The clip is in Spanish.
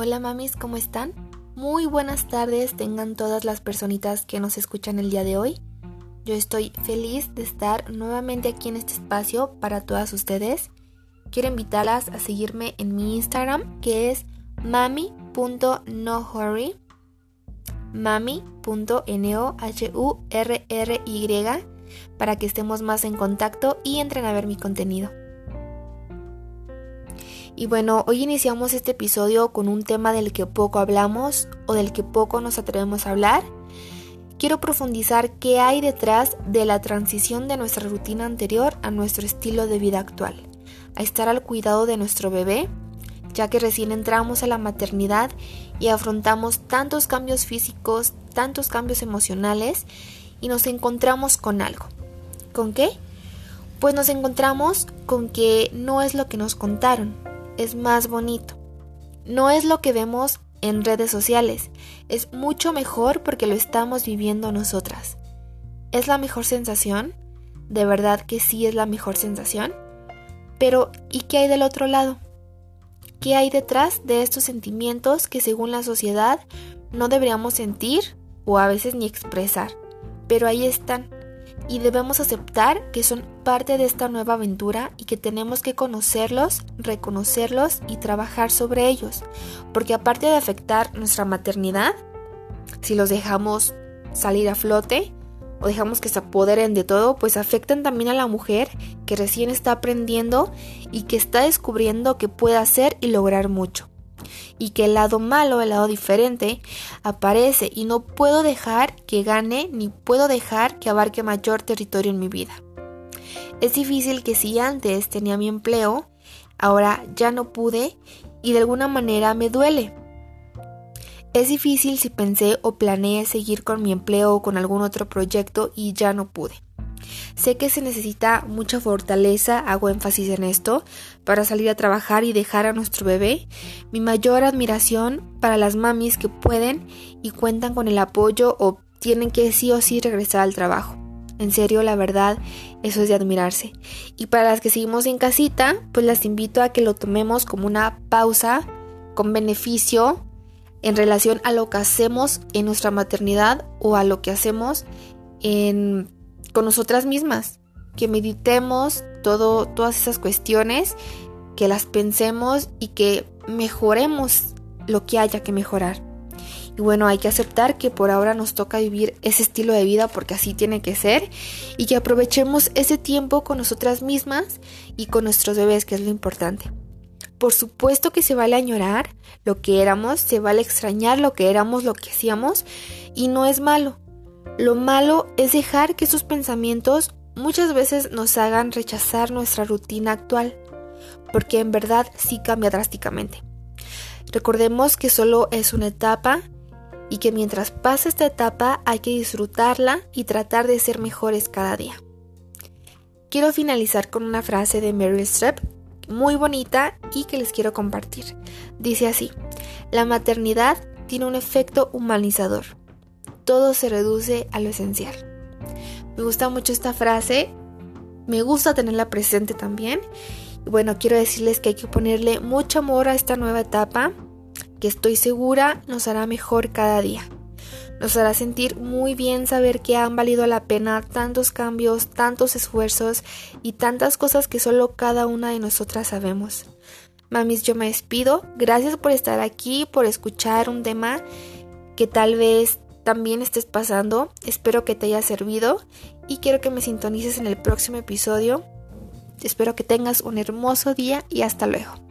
Hola mamis, ¿cómo están? Muy buenas tardes tengan todas las personitas que nos escuchan el día de hoy. Yo estoy feliz de estar nuevamente aquí en este espacio para todas ustedes. Quiero invitarlas a seguirme en mi Instagram que es mami.nohurry mami.nohurry para que estemos más en contacto y entren a ver mi contenido. Y bueno, hoy iniciamos este episodio con un tema del que poco hablamos o del que poco nos atrevemos a hablar. Quiero profundizar qué hay detrás de la transición de nuestra rutina anterior a nuestro estilo de vida actual, a estar al cuidado de nuestro bebé, ya que recién entramos a la maternidad y afrontamos tantos cambios físicos, tantos cambios emocionales y nos encontramos con algo. ¿Con qué? Pues nos encontramos con que no es lo que nos contaron, es más bonito. No es lo que vemos en redes sociales, es mucho mejor porque lo estamos viviendo nosotras. ¿Es la mejor sensación? De verdad que sí es la mejor sensación. Pero, ¿y qué hay del otro lado? ¿Qué hay detrás de estos sentimientos que según la sociedad no deberíamos sentir o a veces ni expresar? Pero ahí están y debemos aceptar que son parte de esta nueva aventura y que tenemos que conocerlos, reconocerlos y trabajar sobre ellos, porque aparte de afectar nuestra maternidad, si los dejamos salir a flote o dejamos que se apoderen de todo, pues afectan también a la mujer que recién está aprendiendo y que está descubriendo que puede hacer y lograr mucho y que el lado malo, el lado diferente, aparece y no puedo dejar que gane ni puedo dejar que abarque mayor territorio en mi vida. Es difícil que si antes tenía mi empleo, ahora ya no pude y de alguna manera me duele. Es difícil si pensé o planeé seguir con mi empleo o con algún otro proyecto y ya no pude. Sé que se necesita mucha fortaleza, hago énfasis en esto, para salir a trabajar y dejar a nuestro bebé. Mi mayor admiración para las mamis que pueden y cuentan con el apoyo o tienen que sí o sí regresar al trabajo. En serio, la verdad, eso es de admirarse. Y para las que seguimos en casita, pues las invito a que lo tomemos como una pausa con beneficio en relación a lo que hacemos en nuestra maternidad o a lo que hacemos en con nosotras mismas, que meditemos todo, todas esas cuestiones, que las pensemos y que mejoremos lo que haya que mejorar. Y bueno, hay que aceptar que por ahora nos toca vivir ese estilo de vida porque así tiene que ser y que aprovechemos ese tiempo con nosotras mismas y con nuestros bebés, que es lo importante. Por supuesto que se vale añorar lo que éramos, se vale extrañar lo que éramos, lo que hacíamos y no es malo. Lo malo es dejar que sus pensamientos muchas veces nos hagan rechazar nuestra rutina actual, porque en verdad sí cambia drásticamente. Recordemos que solo es una etapa y que mientras pasa esta etapa hay que disfrutarla y tratar de ser mejores cada día. Quiero finalizar con una frase de Meryl Streep muy bonita y que les quiero compartir. Dice así, la maternidad tiene un efecto humanizador todo se reduce a lo esencial. Me gusta mucho esta frase, me gusta tenerla presente también. Y bueno, quiero decirles que hay que ponerle mucho amor a esta nueva etapa, que estoy segura nos hará mejor cada día. Nos hará sentir muy bien saber que han valido la pena tantos cambios, tantos esfuerzos y tantas cosas que solo cada una de nosotras sabemos. Mamis, yo me despido. Gracias por estar aquí, por escuchar un tema que tal vez también estés pasando. Espero que te haya servido y quiero que me sintonices en el próximo episodio. Espero que tengas un hermoso día y hasta luego.